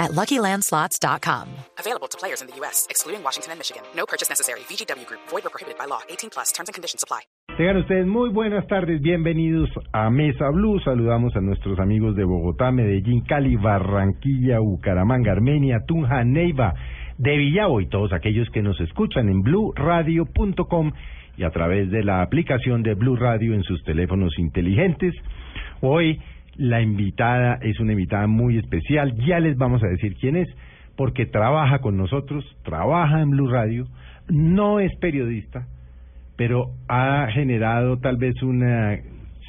at LuckyLandSlots.com. Available to players in the U.S., excluding Washington and Michigan. No purchase necessary. VGW Group. Void or prohibited by law. 18 plus. Terms and conditions apply. Tengan ustedes muy buenas tardes, bienvenidos a Mesa Blue. Saludamos a nuestros amigos de Bogotá, Medellín, Cali, Barranquilla, Bucaramanga, Armenia, Tunja, Neiva, de Villavo y todos aquellos que nos escuchan en blueradio.com y a través de la aplicación de Blue Radio en sus teléfonos inteligentes. Hoy la invitada es una invitada muy especial, ya les vamos a decir quién es, porque trabaja con nosotros, trabaja en Blue Radio, no es periodista, pero ha generado tal vez una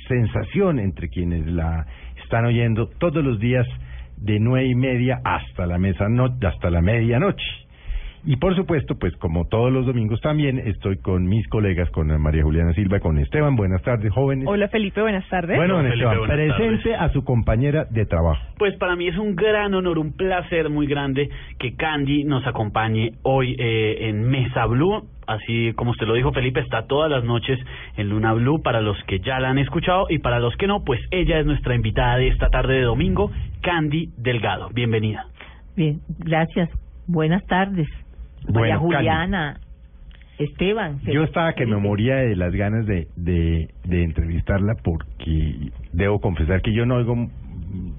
sensación entre quienes la están oyendo todos los días de nueve y media hasta la mesa no, hasta la medianoche. Y por supuesto, pues como todos los domingos también estoy con mis colegas, con María Juliana Silva, con Esteban. Buenas tardes, jóvenes. Hola Felipe, buenas tardes. Bueno, Hola, Felipe, Esteban, buenas presente a su compañera de trabajo. Pues para mí es un gran honor, un placer muy grande que Candy nos acompañe hoy eh, en Mesa Blue. Así como usted lo dijo, Felipe, está todas las noches en Luna Blue para los que ya la han escuchado y para los que no, pues ella es nuestra invitada de esta tarde de domingo, Candy Delgado. Bienvenida. Bien, gracias. Buenas tardes. María Bueno, Juliana, Esteban. Yo estaba que me moría de las ganas de, de, de entrevistarla porque debo confesar que yo no oigo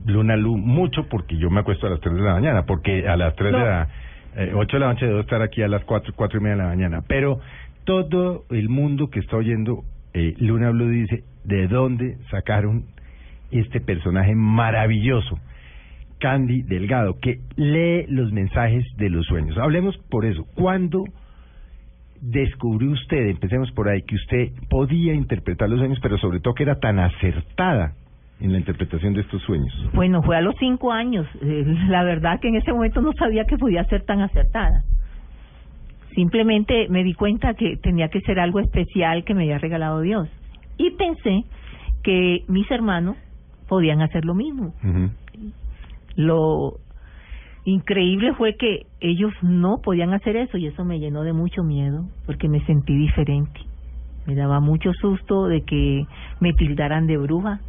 Luna Lu mucho porque yo me acuesto a las 3 de la mañana, porque a las 3 de la... Eh, 8 de la noche debo estar aquí a las 4, 4 y media de la mañana. Pero todo el mundo que está oyendo eh, Luna Blue dice, ¿de dónde sacaron este personaje maravilloso? Candy Delgado, que lee los mensajes de los sueños. Hablemos por eso. ¿Cuándo descubrió usted, empecemos por ahí, que usted podía interpretar los sueños, pero sobre todo que era tan acertada en la interpretación de estos sueños? Bueno, fue a los cinco años. Eh, La verdad que en ese momento no sabía que podía ser tan acertada. Simplemente me di cuenta que tenía que ser algo especial que me había regalado Dios. Y pensé que mis hermanos podían hacer lo mismo. Ujú. Lo increíble fue que ellos no podían hacer eso y eso me llenó de mucho miedo porque me sentí diferente. Me daba mucho susto de que me tildaran de bruja.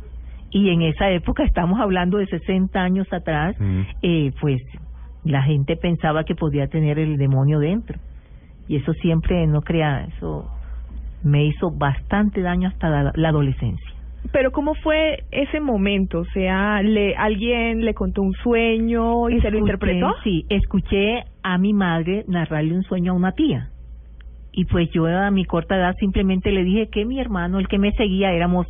Y en esa época, estamos hablando de 60 años atrás, Mm. eh, pues la gente pensaba que podía tener el demonio dentro. Y eso siempre, no crea, eso me hizo bastante daño hasta la, la adolescencia. Pero ¿cómo fue ese momento? O sea, le, ¿alguien le contó un sueño y se lo interpretó? Sí, escuché a mi madre narrarle un sueño a una tía. Y pues yo a mi corta edad simplemente le dije que mi hermano, el que me seguía, éramos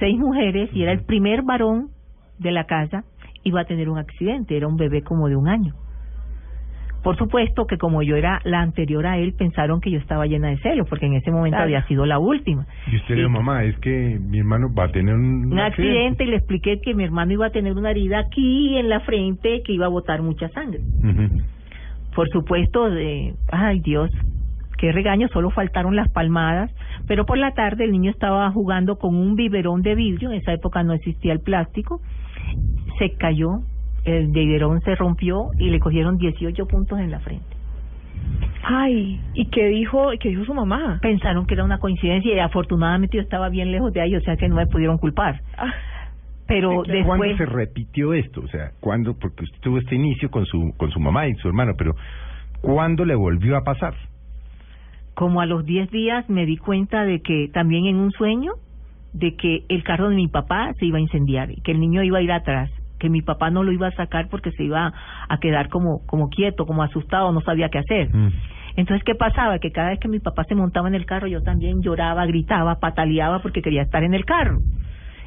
seis mujeres y era el primer varón de la casa, iba a tener un accidente, era un bebé como de un año. Por supuesto que como yo era la anterior a él, pensaron que yo estaba llena de celos, porque en ese momento Claro. había sido la última. Y usted le dijo, mamá, es que mi hermano va a tener un, un accidente y le expliqué que mi hermano iba a tener una herida aquí en la frente que iba a botar mucha sangre. Por supuesto, de, ay Dios, qué regaño, solo faltaron las palmadas, pero por la tarde el niño estaba jugando con un biberón de vidrio, en esa época no existía el plástico, se cayó, el biberón se rompió y le cogieron 18 puntos en la frente. Ay, ¿y qué dijo, qué dijo su mamá? Pensaron que era una coincidencia y afortunadamente yo estaba bien lejos de ahí, o sea que no me pudieron culpar. Ah, Pero ¿Cuándo después... se repitió esto? O sea, ¿cuándo? Porque usted tuvo este inicio con su, con su mamá y su hermano, pero ¿cuándo le volvió a pasar? como a los 10 días me di cuenta de que también en un sueño de que el carro de mi papá se iba a incendiar y que el niño iba a ir atrás que mi papá no lo iba a sacar porque se iba a quedar como como quieto como asustado no sabía qué hacer. Mm. entonces qué pasaba que cada vez que mi papá se montaba en el carro yo también lloraba gritaba pataleaba porque quería estar en el carro.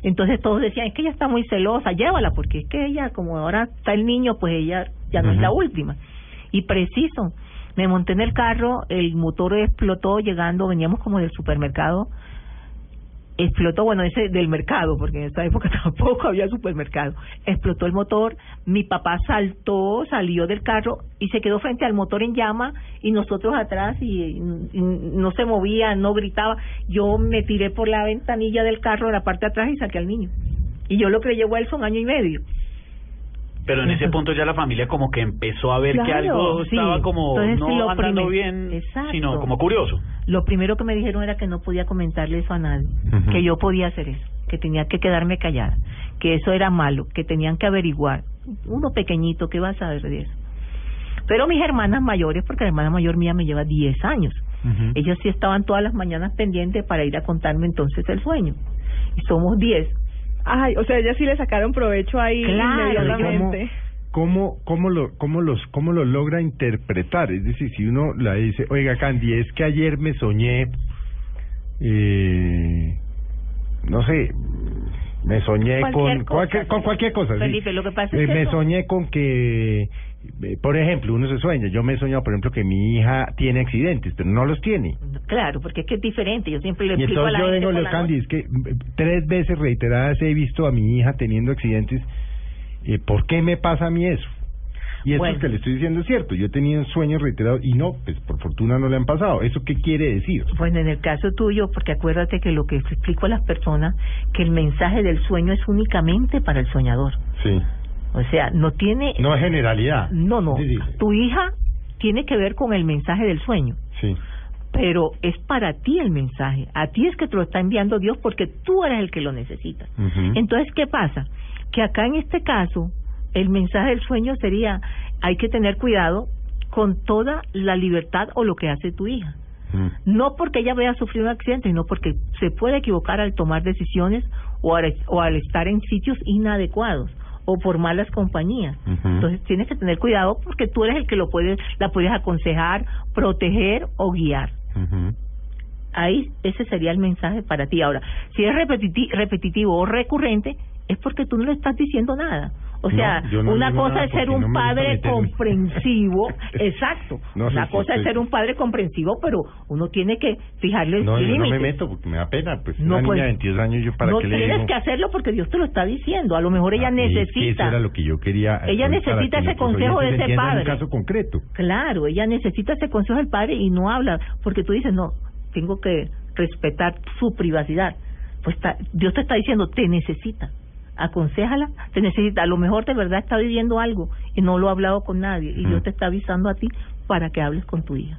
Entonces todos decían es que ella está muy celosa llévala porque es que ella como ahora está el niño pues ella ya no es la última y preciso me monté en el carro, el motor explotó llegando, veníamos como del supermercado explotó, bueno, ese del mercado, porque en esa época tampoco había supermercado. Explotó el motor, mi papá saltó, salió del carro y se quedó frente al motor en llama y nosotros atrás y, no se movía, no gritaba. Yo me tiré por la ventanilla del carro, la parte de atrás y saqué al niño. Y yo lo que él son año y medio. Pero en ese punto ya la familia como que empezó a ver que algo sí. estaba como Entonces, no andando primer- bien, Exacto. sino como curioso. Lo primero que me dijeron era que no podía comentarle eso a nadie, que yo podía hacer eso, que tenía que quedarme callada, que eso era malo, que tenían que averiguar. Uno pequeñito, ¿qué va a saber de eso? Pero mis hermanas mayores, porque la hermana mayor mía me lleva 10 años, Ujú. ellas sí estaban todas las mañanas pendientes para ir a contarme entonces el sueño. Y somos 10. Ay, o sea, ellas sí le sacaron provecho ahí Claro, inmediatamente. ¿Cómo, cómo, lo, cómo, los, ¿Cómo lo logra interpretar? Es decir, si uno la dice, oiga, Candy, es que ayer me soñé, eh, no sé, me soñé Cualquier con, cosa, cualquier, con cualquier cosa. sí. Felipe, lo que pasa es Eh, que me eso- soñé con que, por ejemplo, uno se sueña. Yo me he soñado, por ejemplo, que mi hija tiene accidentes, pero no los tiene. Claro, porque es que es diferente. Yo siempre le Y explico a entonces la yo gente vengo, Candy, es que mm, tres veces reiteradas he visto a mi hija teniendo accidentes. Eh, ¿Por qué me pasa a mí eso? Y eso Bueno. que le estoy diciendo es cierto. Yo he tenido sueños reiterados y no, pues por fortuna no le han pasado. ¿Eso qué quiere decir? Bueno, en el caso tuyo, porque acuérdate que lo que explico a las personas, que el mensaje del sueño es únicamente para el soñador. Sí. O sea, no tiene... No es generalidad. No, no. Sí, sí. Tu hija tiene que ver con el mensaje del sueño, Sí. pero es para ti el mensaje. A ti es que te lo está enviando Dios porque tú eres el que lo necesita. Ujú. Entonces, ¿qué pasa? Que acá en este caso, el mensaje del sueño sería, hay que tener cuidado con toda la libertad o lo que hace tu hija. Mm. No porque ella vaya a sufrir un accidente, sino porque se puede equivocar al tomar decisiones o al, o al estar en sitios inadecuados o por malas compañías. Entonces tienes que tener cuidado porque tú eres el que lo puedes, la puedes aconsejar, proteger o guiar. Ahí ese sería el mensaje para ti. Ahora, si es repetiti- repetitivo o recurrente, es porque tú no le estás diciendo nada. O No, sea, yo no una cosa es ser un no padre comprensivo, exacto. No, una cosa es ser un padre comprensivo, pero uno tiene que fijarle No, yo no límites. me meto porque me da pena. Pues No, una pues, niña de 22 años, ¿yo para no qué le tienes digo? que hacerlo porque Dios te lo está diciendo. A lo mejor ella Ah, necesita. Eso era lo que yo quería. Ella eh, necesita para que ese consejo de ese padre. un caso concreto. Claro, ella necesita ese consejo del padre y no habla, porque tú dices, no, tengo que respetar su privacidad. Pues está- Dios te está diciendo, te necesita, aconsejala, te necesita. A lo mejor de verdad está viviendo algo y no lo ha hablado con nadie y Mm. Dios te está avisando a ti para que hables con tu hija.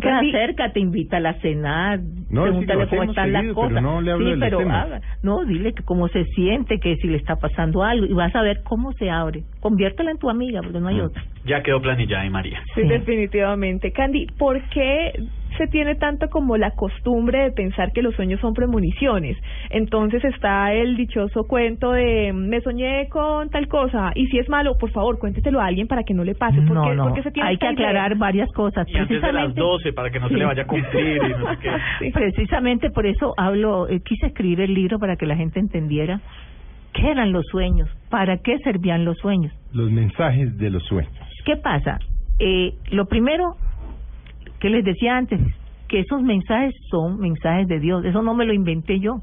Que acércate, invítala a cenar, No, sí, pregúntale lo cómo están las cosas. no le hablo sí, pero haga- no, dile que cómo se siente, que si le está pasando algo y vas a ver cómo se abre. Conviértela en tu amiga, porque no hay Mm. otra. Ya quedó planillada y María. Sí, Sí. definitivamente. Candy, ¿por qué se tiene tanto como la costumbre de pensar que los sueños son premoniciones? Entonces está el dichoso cuento de me soñé con tal cosa y si es malo, por favor, cuéntetelo a alguien para que no le pase. ¿Por no, qué, no. por qué se tiene Hay que idea? aclarar varias cosas. Y antes de las Precisamente- 12 para que no se le vaya a cumplir y no sé qué. Sí. Precisamente por eso hablo, eh, quise escribir el libro para que la gente entendiera qué eran los sueños, para qué servían los sueños. Los mensajes de los sueños. ¿Qué pasa? Eh, lo primero que les decía antes, que esos mensajes son mensajes de Dios, eso no me lo inventé yo,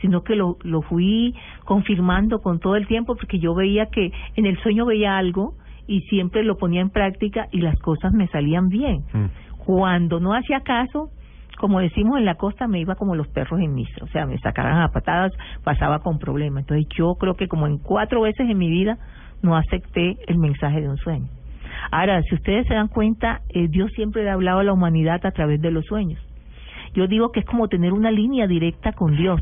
sino que lo, lo fui confirmando con todo el tiempo porque yo veía que en el sueño veía algo y siempre lo ponía en práctica y las cosas me salían bien. Mm. Cuando no hacía caso, como decimos en la costa, me iba como los perros en misa, o sea, me sacaban a patadas, pasaba con problemas. Entonces yo creo que como en cuatro veces en mi vida no acepté el mensaje de un sueño. Ahora, si ustedes se dan cuenta, eh, Dios siempre le ha hablado a la humanidad a través de los sueños. Yo digo que es como tener una línea directa con Dios.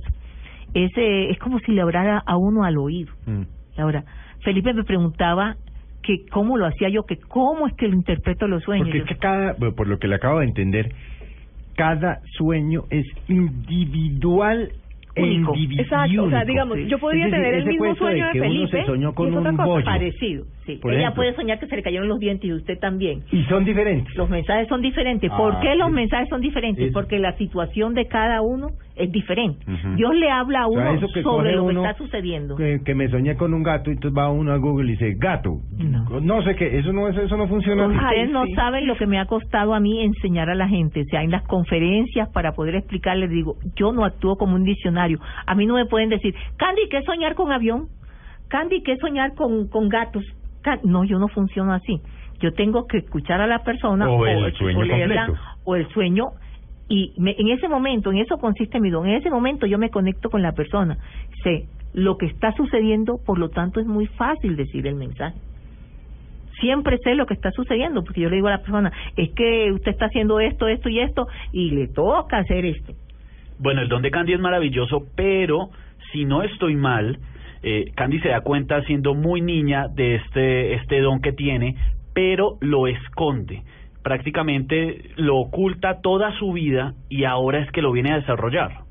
Es, eh, es como si le hablara a uno al oído. Mm. Ahora, Felipe me preguntaba que cómo lo hacía yo, que cómo es que lo interpreto los sueños. Porque es que cada, por lo que le acabo de entender, cada sueño es individual Único. Exacto, o sea, digamos, yo podría decir, tener el mismo sueño de que uno Felipe se soñó y con es otra un cosa. bollo. Parecido, sí. Por Ella ejemplo. puede soñar que se le cayeron los dientes y usted también. Y son diferentes. Los mensajes son diferentes. ¿Por Ah, qué los mensajes son diferentes? Es- Porque la situación de cada uno es diferente. Dios le habla a O uno sea, eso que sobre lo que está sucediendo. Que, que me soñé con un gato y entonces va uno a Google y dice gato. No. sé qué, eso no es, eso no funciona. Ay, Ustedes no sí. saben lo que me ha costado a mí enseñar a la gente, o sea, en las conferencias para poder explicarles, digo, yo no actúo como un diccionario. A mí no me pueden decir, Candy, ¿qué es soñar con avión? Candy, ¿qué es soñar con, con gatos? No, yo no funciono así. Yo tengo que escuchar a la persona O el sueño leerla, completo. o el sueño y me- en ese momento, en eso consiste mi don, en ese momento yo me conecto con la persona, sé lo que está sucediendo, por lo tanto es muy fácil decir el mensaje siempre sé lo que está sucediendo, porque yo le digo a la persona, es que usted está haciendo esto, esto y esto, y le toca hacer esto. Bueno, el don de Candy es maravilloso, pero si no estoy mal, eh, Candy se da cuenta siendo muy niña de este, este don que tiene, pero lo esconde. Prácticamente lo oculta toda su vida y ahora es que lo viene a desarrollar.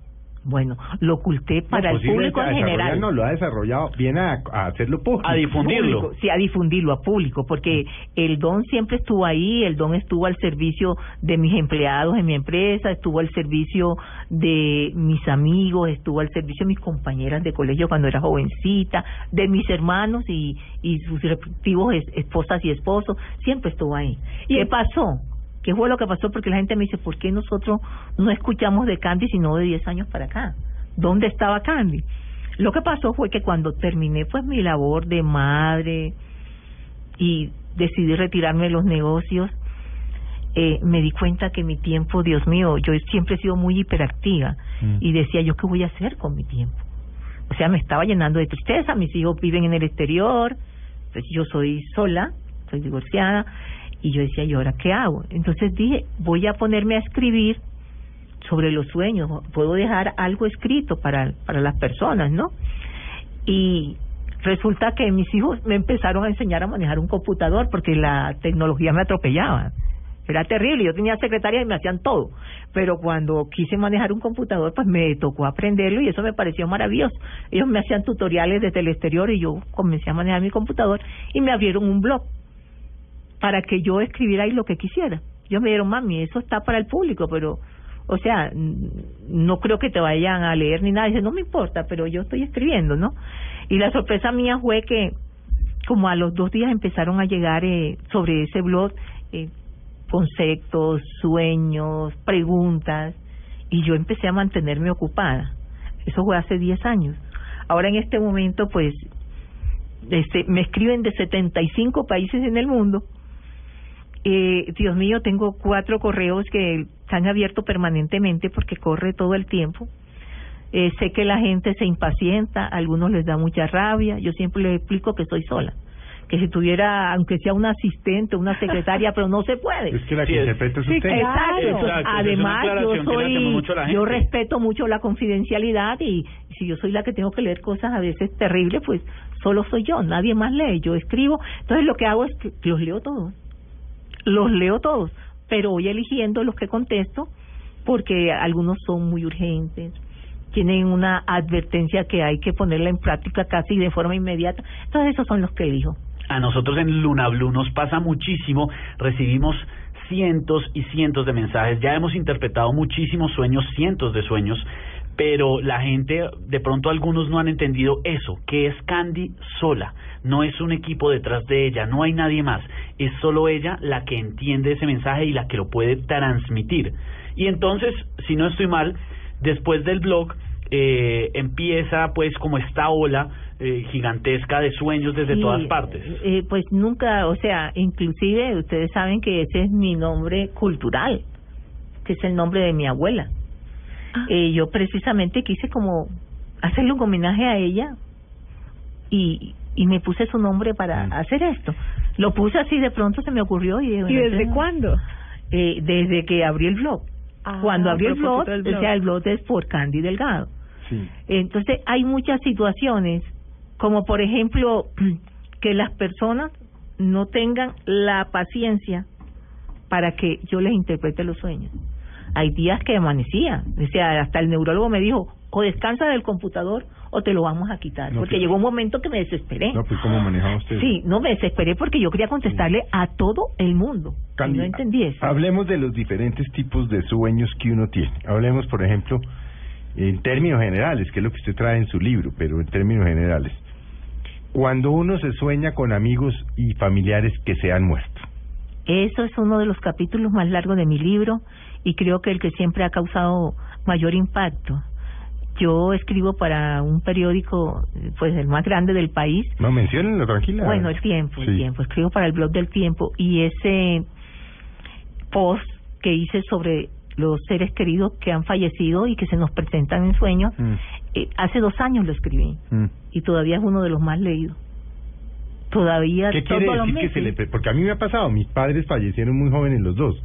Bueno, lo oculté para No, el posiblemente público en general. No, lo ha desarrollado, viene a, a hacerlo público. A difundirlo. Público, sí, a difundirlo a público, porque el don siempre estuvo ahí, el don estuvo al servicio de mis empleados en mi empresa, estuvo al servicio de mis amigos, estuvo al servicio de mis compañeras de colegio cuando era jovencita, de mis hermanos y, y sus respectivos es- esposas y esposos, siempre estuvo ahí. ¿Y qué pasó? ¿Qué fue lo que pasó? Porque la gente me dice, ¿por qué nosotros no escuchamos de Candy sino de 10 años para acá? ¿Dónde estaba Candy? Lo que pasó fue que cuando terminé pues mi labor de madre y decidí retirarme de los negocios, eh, me di cuenta que mi tiempo, Dios mío, yo siempre he sido muy hiperactiva Mm. y decía yo qué voy a hacer con mi tiempo. O sea, me estaba llenando de tristeza, mis hijos viven en el exterior, pues yo soy sola, soy divorciada y yo decía, ¿y ahora qué hago? Entonces dije, voy a ponerme a escribir sobre los sueños, puedo dejar algo escrito para, para las personas, ¿no? Y resulta que mis hijos me empezaron a enseñar a manejar un computador porque la tecnología me atropellaba. Era terrible, yo tenía secretaria y me hacían todo, pero cuando quise manejar un computador, pues me tocó aprenderlo y eso me pareció maravilloso. Ellos me hacían tutoriales desde el exterior y yo comencé a manejar mi computador y me abrieron un blog para que yo escribiera lo que quisiera. Ellos me dijeron, mami, eso está para el público, pero, o sea, no creo que te vayan a leer ni nada. Dice, no me importa, pero yo estoy escribiendo, ¿no? Y la sorpresa mía fue que, como a los dos días empezaron a llegar eh, sobre ese blog eh, conceptos, sueños, preguntas, y yo empecé a mantenerme ocupada. Eso fue hace 10 años. Ahora en este momento, pues, este, me escriben de 75 países en el mundo. Eh, Dios mío, tengo cuatro correos que están abiertos permanentemente porque corre todo el tiempo. Eh, sé que la gente se impacienta, a algunos les da mucha rabia. Yo siempre les explico que soy sola. Que si tuviera, aunque sea una asistente, una secretaria, pero no se puede. Es que la Sí, que interpreta es sí, claro. Exacto. Además, yo soy, yo respeto mucho la confidencialidad y si yo soy la que tengo que leer cosas a veces terribles, pues solo soy yo, nadie más lee, yo escribo. Entonces lo que hago es que los leo todos, los leo todos, pero voy eligiendo los que contesto porque algunos son muy urgentes, tienen una advertencia que hay que ponerla en práctica casi de forma inmediata. Entonces esos son los que elijo. A nosotros en Luna Blue nos pasa muchísimo, recibimos cientos y cientos de mensajes, ya hemos interpretado muchísimos sueños, cientos de sueños, pero la gente, de pronto algunos no han entendido eso, que es Candy sola, no es un equipo detrás de ella, no hay nadie más, es solo ella la que entiende ese mensaje y la que lo puede transmitir. Y entonces, si no estoy mal, después del blog eh, empieza pues como esta ola eh, gigantesca de sueños desde Sí, todas partes. eh, pues nunca, o sea, inclusive ustedes saben que ese es mi nombre cultural, que es el nombre de mi abuela. Eh, yo precisamente quise como hacerle un homenaje a ella y, y me puse su nombre para Mm. hacer esto. Lo puse así de pronto se me ocurrió y, ¿Y bueno, desde entonces, cuándo? eh, desde que abrí el blog. Ah, Cuando abrí el blog, del o sea, el blog es por Candy Delgado. Sí. Entonces hay muchas situaciones, como por ejemplo que las personas no tengan la paciencia para que yo les interprete los sueños. Hay días que amanecía, o sea, hasta el neurólogo me dijo, o descansa del computador o te lo vamos a quitar, No, porque pero- llegó un momento que me desesperé. No, pues ¿cómo manejaba usted? Sí, no me desesperé porque yo quería contestarle a todo el mundo. Candy, no entendí eso. Hablemos de los diferentes tipos de sueños que uno tiene. Hablemos, por ejemplo, en términos generales, que es lo que usted trae en su libro, pero en términos generales. Cuando uno se sueña con amigos y familiares que se han muerto. Eso es uno de los capítulos más largos de mi libro y creo que el que siempre ha causado mayor impacto. Yo escribo para un periódico, pues el más grande del país. No, menciónenlo, tranquila. Bueno, el tiempo, el tiempo. Escribo para el blog del tiempo y ese post que hice sobre los seres queridos que han fallecido y que se nos presentan en sueños, Mm, eh, hace dos años lo escribí mm. y todavía es uno de los más leídos. Todavía ¿Qué quiere decir que se le... Porque a mí me ha pasado, mis padres fallecieron muy jóvenes los dos,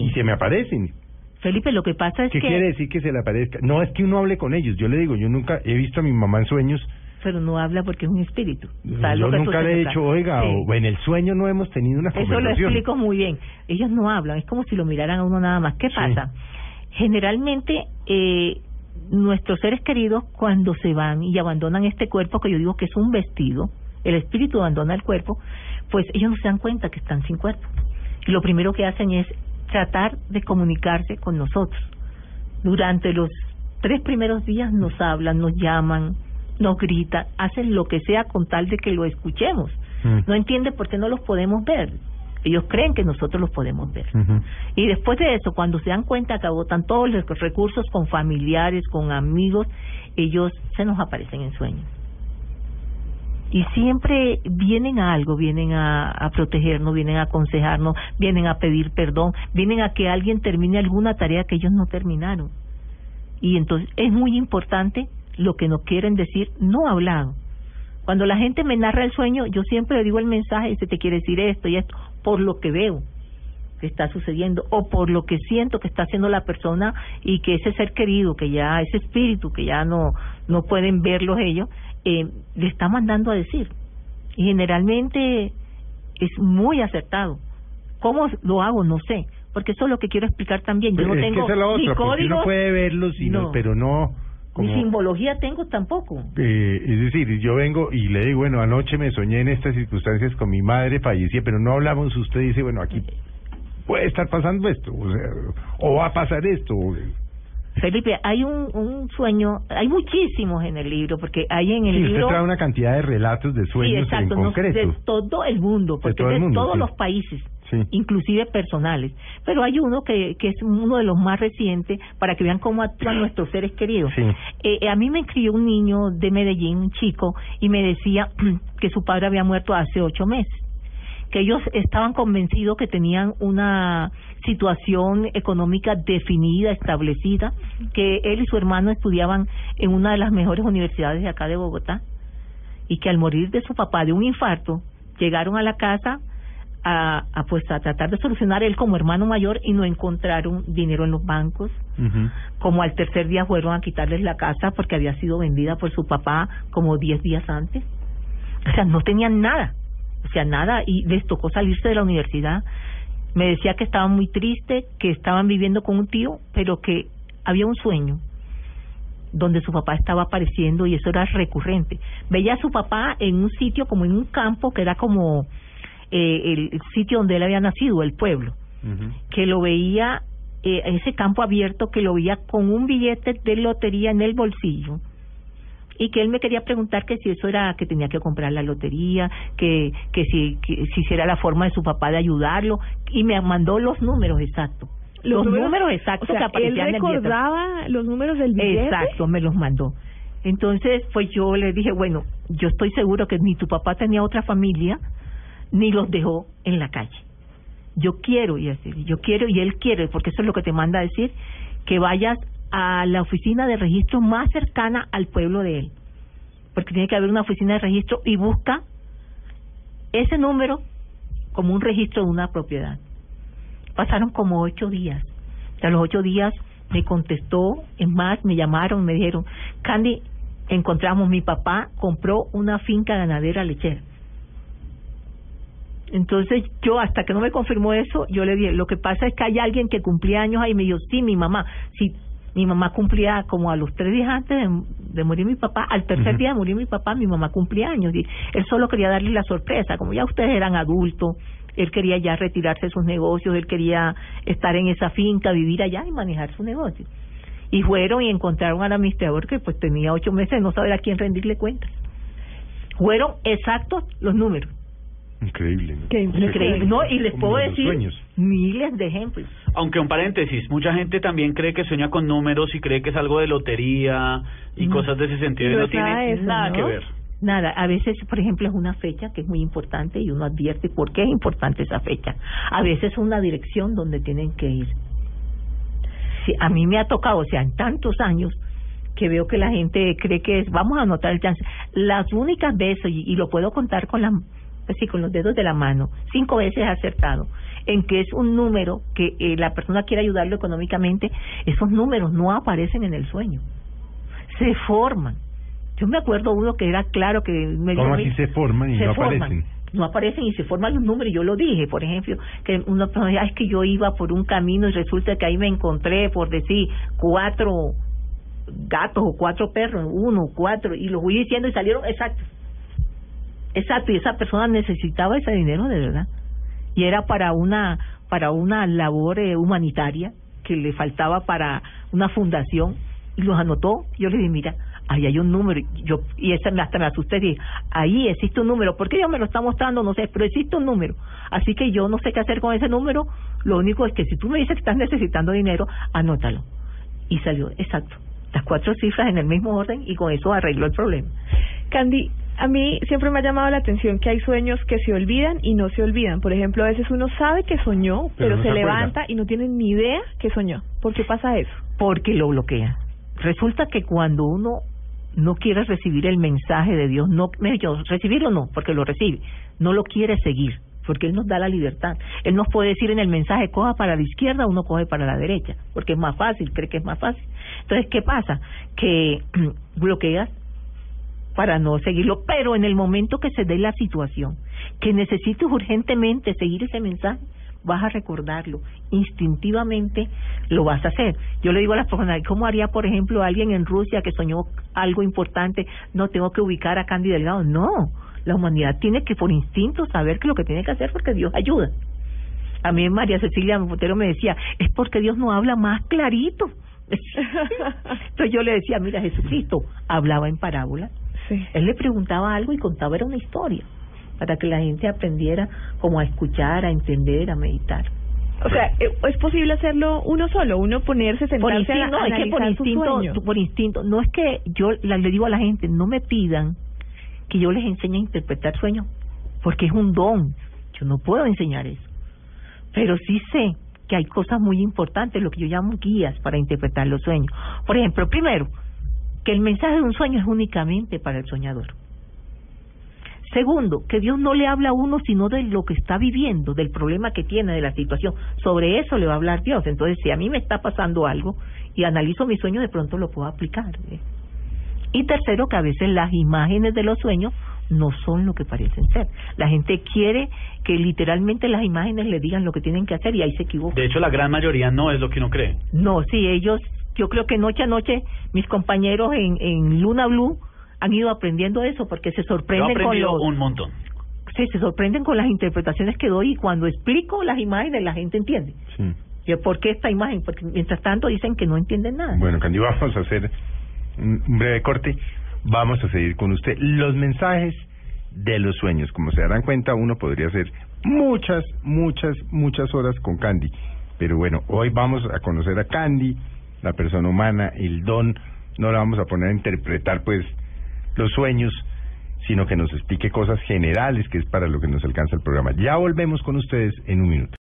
Sí. y se me aparecen. Felipe, lo que pasa es ¿Qué que... quiere decir que se le aparezca? No, es que uno hable con ellos. Yo le digo, yo nunca he visto a mi mamá en sueños. Pero no habla porque es un espíritu. Yo ¿Sabes lo que nunca le he dicho, oiga, Sí. o en el sueño no hemos tenido una Eso lo conversación. explico muy bien. Ellos no hablan, es como si lo miraran a uno nada más. ¿Qué Sí. pasa? Generalmente, eh, nuestros seres queridos, cuando se van y abandonan este cuerpo, que yo digo que es un vestido, el espíritu abandona el cuerpo, pues ellos no se dan cuenta que están sin cuerpo. Y lo primero que hacen es tratar de comunicarse con nosotros. Durante los tres primeros días nos hablan, nos llaman, nos gritan, hacen lo que sea con tal de que lo escuchemos. Mm. No entiende por qué no los podemos ver. Ellos creen que nosotros los podemos ver. Y después de eso, cuando se dan cuenta que agotan todos los recursos con familiares, con amigos, ellos se nos aparecen en sueños. Y siempre vienen a algo, vienen a, protegernos, vienen a aconsejarnos, vienen a pedir perdón, vienen a que alguien termine alguna tarea que ellos no terminaron. Y entonces es muy importante lo que nos quieren decir no hablado. Cuando la gente me narra el sueño, yo siempre le digo el mensaje, dice, te quiere decir esto y esto, por lo que veo que está sucediendo o por lo que siento que está haciendo la persona y que ese ser querido, que ya ese espíritu que ya no no pueden verlos ellos, eh, le está mandando a decir. Y generalmente es muy acertado. ¿Cómo lo hago? No sé, porque eso es lo que quiero explicar también. Yo Pero no tengo es ni otra, porque códigos, uno puede verlos, y no, pero no... Como, ni simbología tengo tampoco. eh, es decir, yo vengo y le digo, bueno, anoche me soñé en estas circunstancias con mi madre, fallecía, pero no hablamos, usted dice, bueno, aquí puede estar pasando esto, o sea, o va a pasar esto. o- Felipe, hay un, un sueño, hay muchísimos en el libro, porque hay en el Sí, usted libro... trae una cantidad de relatos de Sí, sueños exacto, en no, concreto. de todo el mundo, porque todo el de mundo, todos sí. los países, Sí. inclusive personales. Pero hay uno que, que es uno de los más recientes para que vean cómo actúan nuestros seres queridos. Sí. Eh, eh, a mí me escribió un niño de Medellín, un chico, y me decía que su padre había muerto hace ocho meses que ellos estaban convencidos que tenían una situación económica definida, establecida, que él y su hermano estudiaban en una de las mejores universidades de acá de Bogotá y que al morir de su papá de un infarto llegaron a la casa a, a pues a tratar de solucionar él como hermano mayor y no encontraron dinero en los bancos. Como al tercer día fueron a quitarles la casa porque había sido vendida por su papá como diez días antes. O sea, no tenían nada, o sea, nada, y les tocó salirse de la universidad. Me decía que estaban muy tristes, que estaban viviendo con un tío, pero que había un sueño donde su papá estaba apareciendo y eso era recurrente. Veía a su papá en un sitio como en un campo que era como eh, el, sitio donde él había nacido, el pueblo que lo veía eh, en ese campo abierto, que lo veía con un billete de lotería en el bolsillo y que él me quería preguntar que si eso era que tenía que comprar la lotería, que que si que, si era la forma de su papá de ayudarlo y me mandó los números exactos. Los, números, exactos o sea, que aparecían él en el billete. recordaba los números del billete. Exacto, me los mandó. Entonces, pues yo le dije, bueno, yo estoy seguro que ni tu papá tenía otra familia, ni los dejó en la calle. Yo quiero, y así, yo quiero, y él quiere, porque eso es lo que te manda a decir, que vayas a la oficina de registro más cercana al pueblo de él. Porque tiene que haber una oficina de registro y busca ese número como un registro de una propiedad. Pasaron como ocho días. A los ocho días me contestó, en más, me llamaron, me dijeron, Candy, encontramos, mi papá compró una finca ganadera lechera. Entonces yo, hasta que no me confirmó eso, yo le dije, lo que pasa es que hay alguien que cumplía años ahí, y me dijo, sí, mi mamá, sí, mi mamá cumplía como a los tres días antes de, de morir mi papá, al tercer día de morir mi papá, mi mamá cumplía años, y él solo quería darle la sorpresa, como ya ustedes eran adultos, él quería ya retirarse de sus negocios, él quería estar en esa finca, vivir allá y manejar su negocio. Y fueron y encontraron al administrador que pues tenía ocho meses de no saber a quién rendirle cuentas. Fueron exactos los números. Increíble. ¿no? Qué Increíble. No, y les Como puedo decir sueños. miles de ejemplos. Aunque un paréntesis, mucha gente también cree que sueña con números y cree que es algo de lotería y No. cosas de ese sentido y No no es tiene nada de eso, nada ¿no? que ver. Nada, a veces, por ejemplo, es una fecha que es muy importante y uno advierte por qué es importante esa fecha. A veces es una dirección donde tienen que ir. Sí, a mí me ha tocado, o sea, en tantos años que veo que la gente cree que es, vamos a anotar el chance. Las únicas veces, y, y lo puedo contar con, la, así, con los dedos de la mano, cinco veces acertado, en que es un número que eh, la persona quiere ayudarlo económicamente, esos números no aparecen en el sueño, se forman. Yo me acuerdo uno que era claro que me ¿Cómo así se forman y se no forman. aparecen? No aparecen y se forman los números. Yo lo dije, por ejemplo, que una persona decía, "Ay, es que yo iba por un camino y resulta que ahí me encontré, por decir, cuatro gatos o cuatro perros, uno, cuatro, y los fui diciendo y salieron exactos. Exacto, y esa persona necesitaba ese dinero de verdad. Y era para una para una labor eh, humanitaria que le faltaba para una fundación y los anotó. Yo le dije, mira, ahí hay un número. Yo y esa me- hasta me asusté. Dije, ahí existe un número. ¿Por qué me lo está mostrando? No sé, pero existe un número. Así que yo no sé qué hacer con ese número. Lo único es que si tú me dices que estás necesitando dinero, anótalo. Y salió, exacto. Las cuatro cifras en el mismo orden y con eso arregló el problema. Candy, a mí siempre me ha llamado la atención que hay sueños que se olvidan y no se olvidan. Por ejemplo, a veces uno sabe que soñó, Pero pero, no se, levanta y no tiene ni idea que soñó. ¿Por qué pasa eso? porque lo bloquea. Resulta que cuando uno no quiere recibir el mensaje de Dios, no, yo recibirlo no, porque lo recibe, no lo quiere seguir, porque Él nos da la libertad. Él nos puede decir en el mensaje, coja para la izquierda, uno coge para la derecha, porque es más fácil, cree que es más fácil. Entonces, ¿qué pasa? Que bloqueas para no seguirlo, pero en el momento que se dé la situación, que necesites urgentemente seguir ese mensaje, vas a recordarlo, instintivamente lo vas a hacer. Yo le digo a las personas, ¿cómo haría, por ejemplo, alguien en Rusia que soñó algo importante? No tengo que ubicar a Candy Delgado. No, la humanidad tiene que por instinto saber que lo que tiene que hacer porque Dios ayuda. A mí María Cecilia Montero me decía, es porque Dios no habla más clarito. Entonces yo le decía, mira, Jesucristo hablaba en parábola. Sí. Él le preguntaba algo y contaba era una historia para que la gente aprendiera como a escuchar, a entender, a meditar. O sea, eh, es posible hacerlo uno solo, uno ponerse, Por sentarse a instinto, no, es que por instinto, sueño. por instinto, no es que yo le digo a la gente, no me pidan que yo les enseñe a interpretar sueños, porque es un don. Yo no puedo enseñar eso. Pero sí sé que hay cosas muy importantes, lo que yo llamo guías para interpretar los sueños. Por ejemplo, primero, que el mensaje de un sueño es únicamente para el soñador. Segundo, que Dios no le habla a uno sino de lo que está viviendo, del problema que tiene, de la situación. Sobre eso le va a hablar Dios. Entonces, si a mí me está pasando algo y analizo mi sueño, de pronto lo puedo aplicar. ¿eh? Y tercero, que a veces las imágenes de los sueños no son lo que parecen ser. La gente quiere que literalmente las imágenes le digan lo que tienen que hacer y ahí se equivoca. De hecho, la gran mayoría no es lo que uno cree. No, sí, ellos, yo creo que noche a noche mis compañeros en, en Luna Blue han ido aprendiendo eso porque se sorprenden con aprendido los, un montón. sí, se sorprenden con las interpretaciones que doy y cuando explico las imágenes la gente entiende. Sí. Yo, ¿Por qué esta imagen? Porque mientras tanto dicen que no entienden nada. Bueno, Candy, vamos a hacer un breve corte. Vamos a seguir con usted. Los mensajes de los sueños. Como se darán cuenta, uno podría hacer muchas, muchas, muchas horas con Candy. Pero bueno, hoy vamos a conocer a Candy, la persona humana, el don. No la vamos a poner a interpretar, pues, los sueños, sino que nos explique cosas generales, que es para lo que nos alcanza el programa. Ya volvemos con ustedes en un minuto.